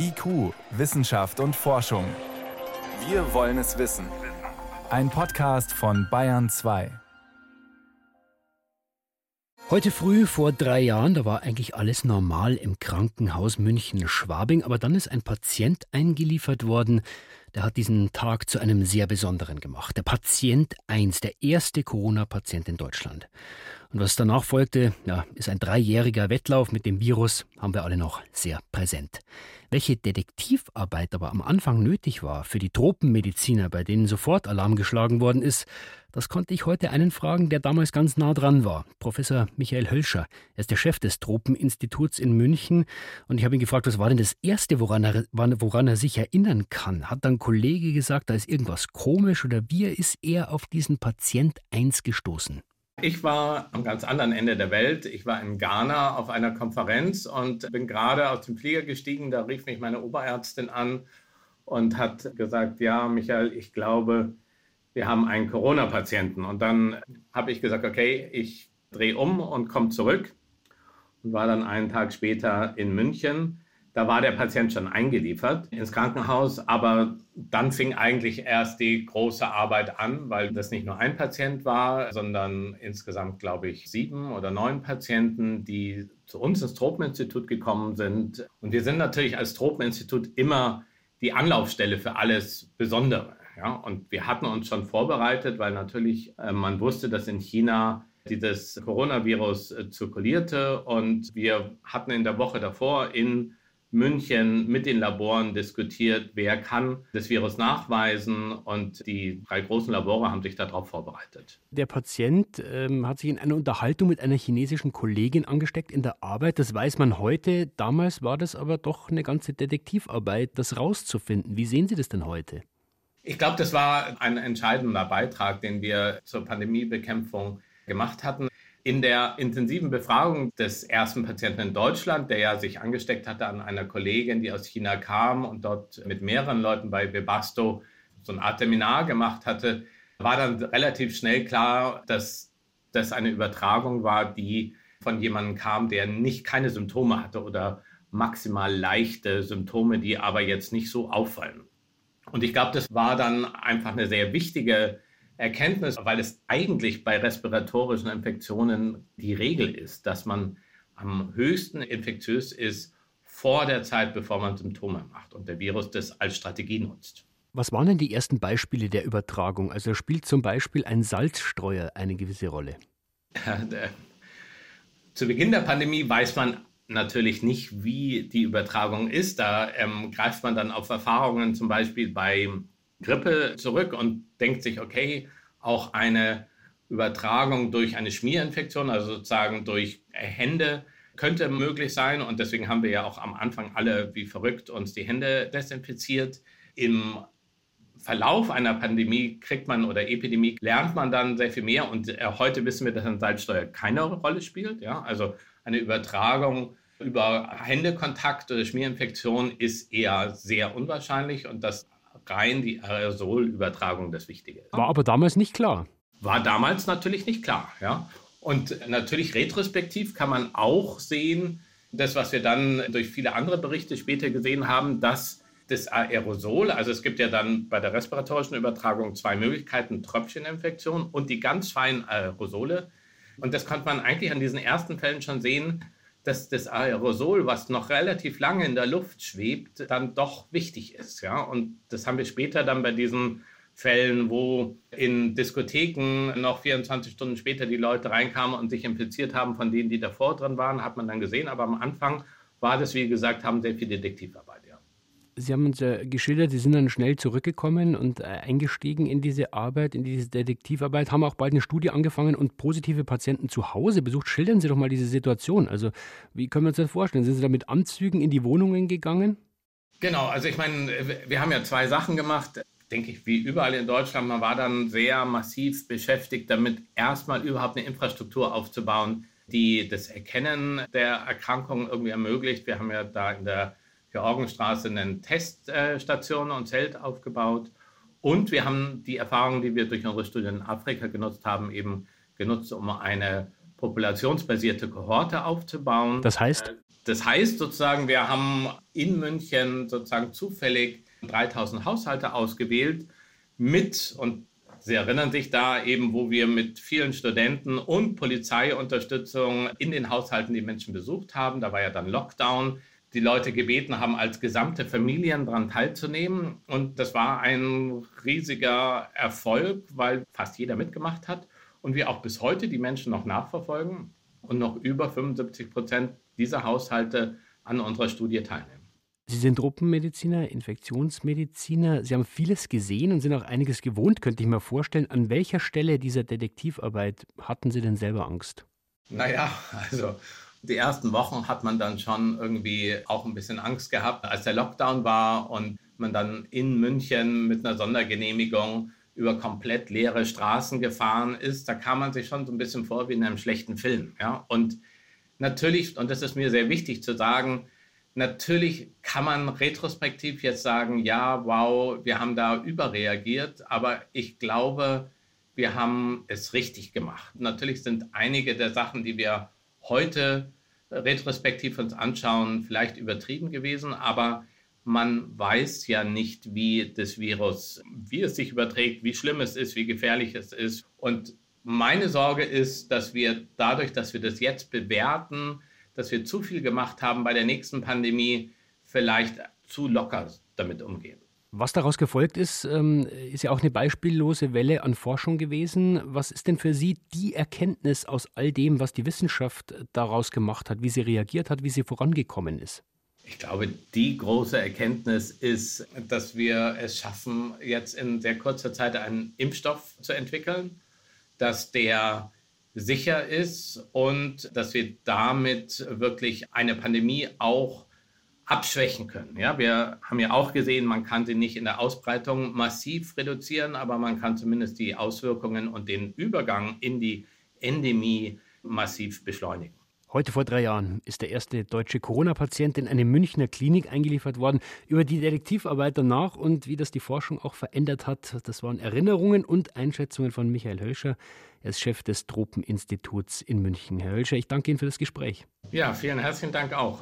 IQ, Wissenschaft und Forschung. Wir wollen es wissen. Ein Podcast von Bayern 2. Heute früh vor drei Jahren, da war eigentlich alles normal im Krankenhaus München-Schwabing, aber dann ist ein Patient eingeliefert worden, der hat diesen Tag zu einem sehr besonderen gemacht. Der Patient 1, der erste Corona-Patient in Deutschland. Und was danach folgte, ja, ist ein dreijähriger Wettlauf mit dem Virus, haben wir alle noch sehr präsent. Welche Detektivarbeit aber am Anfang nötig war für die Tropenmediziner, bei denen sofort Alarm geschlagen worden ist, das konnte ich heute einen fragen, der damals ganz nah dran war. Professor Michael Hölscher. Er ist der Chef des Tropeninstituts in München. Und ich habe ihn gefragt, was war denn das Erste, woran er, woran er sich erinnern kann? Hat dann ein Kollege gesagt, da ist irgendwas komisch oder wie ist er auf diesen Patient 1 gestoßen? Ich war am ganz anderen Ende der Welt. Ich war in Ghana auf einer Konferenz und bin gerade aus dem Flieger gestiegen. Da rief mich meine Oberärztin an und hat gesagt, ja, Michael, ich glaube, wir haben einen Corona-Patienten. Und dann habe ich gesagt, okay, ich drehe um und komme zurück und war dann einen Tag später in München da war der Patient schon eingeliefert ins Krankenhaus, aber dann fing eigentlich erst die große Arbeit an, weil das nicht nur ein Patient war, sondern insgesamt, glaube ich, sieben oder neun Patienten, die zu uns ins Tropeninstitut gekommen sind. Und wir sind natürlich als Tropeninstitut immer die Anlaufstelle für alles Besondere. Ja? Und wir hatten uns schon vorbereitet, weil natürlich äh, man wusste, dass in China dieses Coronavirus äh, zirkulierte und wir hatten in der Woche davor in München mit den Laboren diskutiert, wer kann das Virus nachweisen und die drei großen Labore haben sich darauf vorbereitet. Der Patient ähm, hat sich in einer Unterhaltung mit einer chinesischen Kollegin angesteckt in der Arbeit. Das weiß man heute. Damals war das aber doch eine ganze Detektivarbeit, das rauszufinden. Wie sehen Sie das denn heute? Ich glaube, das war ein entscheidender Beitrag, den wir zur Pandemiebekämpfung gemacht hatten in der intensiven Befragung des ersten Patienten in Deutschland, der ja sich angesteckt hatte an einer Kollegin, die aus China kam und dort mit mehreren Leuten bei Webasto so eine Art Seminar gemacht hatte, war dann relativ schnell klar, dass das eine Übertragung war, die von jemandem kam, der nicht keine Symptome hatte oder maximal leichte Symptome, die aber jetzt nicht so auffallen. Und ich glaube, das war dann einfach eine sehr wichtige Erkenntnis, weil es eigentlich bei respiratorischen Infektionen die Regel ist, dass man am höchsten infektiös ist vor der Zeit, bevor man Symptome macht und der Virus das als Strategie nutzt. Was waren denn die ersten Beispiele der Übertragung? Also spielt zum Beispiel ein Salzstreuer eine gewisse Rolle? Zu Beginn der Pandemie weiß man natürlich nicht, wie die Übertragung ist. Da ähm, greift man dann auf Erfahrungen zum Beispiel bei Grippe zurück und denkt sich, okay, auch eine Übertragung durch eine Schmierinfektion, also sozusagen durch Hände, könnte möglich sein. Und deswegen haben wir ja auch am Anfang alle wie verrückt uns die Hände desinfiziert. Im Verlauf einer Pandemie kriegt man oder Epidemie lernt man dann sehr viel mehr. Und äh, heute wissen wir, dass ein Salzsteuer keine Rolle spielt. Ja? Also eine Übertragung über Händekontakt oder Schmierinfektion ist eher sehr unwahrscheinlich. Und das rein die Aerosolübertragung das Wichtige ist. War aber damals nicht klar. War damals natürlich nicht klar, ja. Und natürlich retrospektiv kann man auch sehen, das, was wir dann durch viele andere Berichte später gesehen haben, dass das Aerosol, also es gibt ja dann bei der respiratorischen Übertragung zwei Möglichkeiten, Tröpfcheninfektion und die ganz feinen Aerosole. Und das konnte man eigentlich an diesen ersten Fällen schon sehen, dass das Aerosol, was noch relativ lange in der Luft schwebt, dann doch wichtig ist. Ja? Und das haben wir später dann bei diesen Fällen, wo in Diskotheken noch 24 Stunden später die Leute reinkamen und sich infiziert haben von denen, die davor drin waren, hat man dann gesehen. Aber am Anfang war das, wie gesagt, haben sehr viel Detektivarbeit. Sie haben uns ja geschildert, Sie sind dann schnell zurückgekommen und äh, eingestiegen in diese Arbeit, in diese Detektivarbeit, haben auch bald eine Studie angefangen und positive Patienten zu Hause besucht. Schildern Sie doch mal diese Situation. Also, wie können wir uns das vorstellen? Sind Sie da mit Anzügen in die Wohnungen gegangen? Genau, also ich meine, wir haben ja zwei Sachen gemacht, denke ich, wie überall in Deutschland. Man war dann sehr massiv beschäftigt, damit erstmal überhaupt eine Infrastruktur aufzubauen, die das Erkennen der Erkrankung irgendwie ermöglicht. Wir haben ja da in der Georgenstraße eine Teststation und Zelt aufgebaut. Und wir haben die Erfahrungen, die wir durch unsere Studien in Afrika genutzt haben, eben genutzt, um eine populationsbasierte Kohorte aufzubauen. Das heißt? Das heißt sozusagen, wir haben in München sozusagen zufällig 3000 Haushalte ausgewählt mit, und Sie erinnern sich da eben, wo wir mit vielen Studenten und Polizeiunterstützung in den Haushalten die Menschen besucht haben. Da war ja dann Lockdown. Die Leute gebeten haben, als gesamte Familien daran teilzunehmen. Und das war ein riesiger Erfolg, weil fast jeder mitgemacht hat und wir auch bis heute die Menschen noch nachverfolgen und noch über 75 Prozent dieser Haushalte an unserer Studie teilnehmen. Sie sind Truppenmediziner, Infektionsmediziner. Sie haben vieles gesehen und sind auch einiges gewohnt, könnte ich mir vorstellen. An welcher Stelle dieser Detektivarbeit hatten Sie denn selber Angst? Naja, also die ersten Wochen hat man dann schon irgendwie auch ein bisschen Angst gehabt, als der Lockdown war und man dann in München mit einer Sondergenehmigung über komplett leere Straßen gefahren ist. Da kam man sich schon so ein bisschen vor wie in einem schlechten Film. Ja? Und natürlich, und das ist mir sehr wichtig zu sagen, Natürlich kann man retrospektiv jetzt sagen, ja, wow, wir haben da überreagiert, aber ich glaube, wir haben es richtig gemacht. Natürlich sind einige der Sachen, die wir heute retrospektiv uns anschauen, vielleicht übertrieben gewesen, aber man weiß ja nicht, wie das Virus, wie es sich überträgt, wie schlimm es ist, wie gefährlich es ist. Und meine Sorge ist, dass wir dadurch, dass wir das jetzt bewerten, dass wir zu viel gemacht haben bei der nächsten Pandemie, vielleicht zu locker damit umgehen. Was daraus gefolgt ist, ähm, ist ja auch eine beispiellose Welle an Forschung gewesen. Was ist denn für Sie die Erkenntnis aus all dem, was die Wissenschaft daraus gemacht hat, wie sie reagiert hat, wie sie vorangekommen ist? Ich glaube, die große Erkenntnis ist, dass wir es schaffen, jetzt in sehr kurzer Zeit einen Impfstoff zu entwickeln, dass der sicher ist und dass wir damit wirklich eine Pandemie auch abschwächen können. Ja, wir haben ja auch gesehen, man kann sie nicht in der Ausbreitung massiv reduzieren, aber man kann zumindest die Auswirkungen und den Übergang in die Endemie massiv beschleunigen. Heute vor drei Jahren ist der erste deutsche Corona-Patient in eine Münchner Klinik eingeliefert worden. Über die Detektivarbeit danach und wie das die Forschung auch verändert hat, das waren Erinnerungen und Einschätzungen von Michael Hölscher. Er ist Chef des Tropeninstituts in München. Herr Hölscher, ich danke Ihnen für das Gespräch. Ja, vielen herzlichen Dank auch.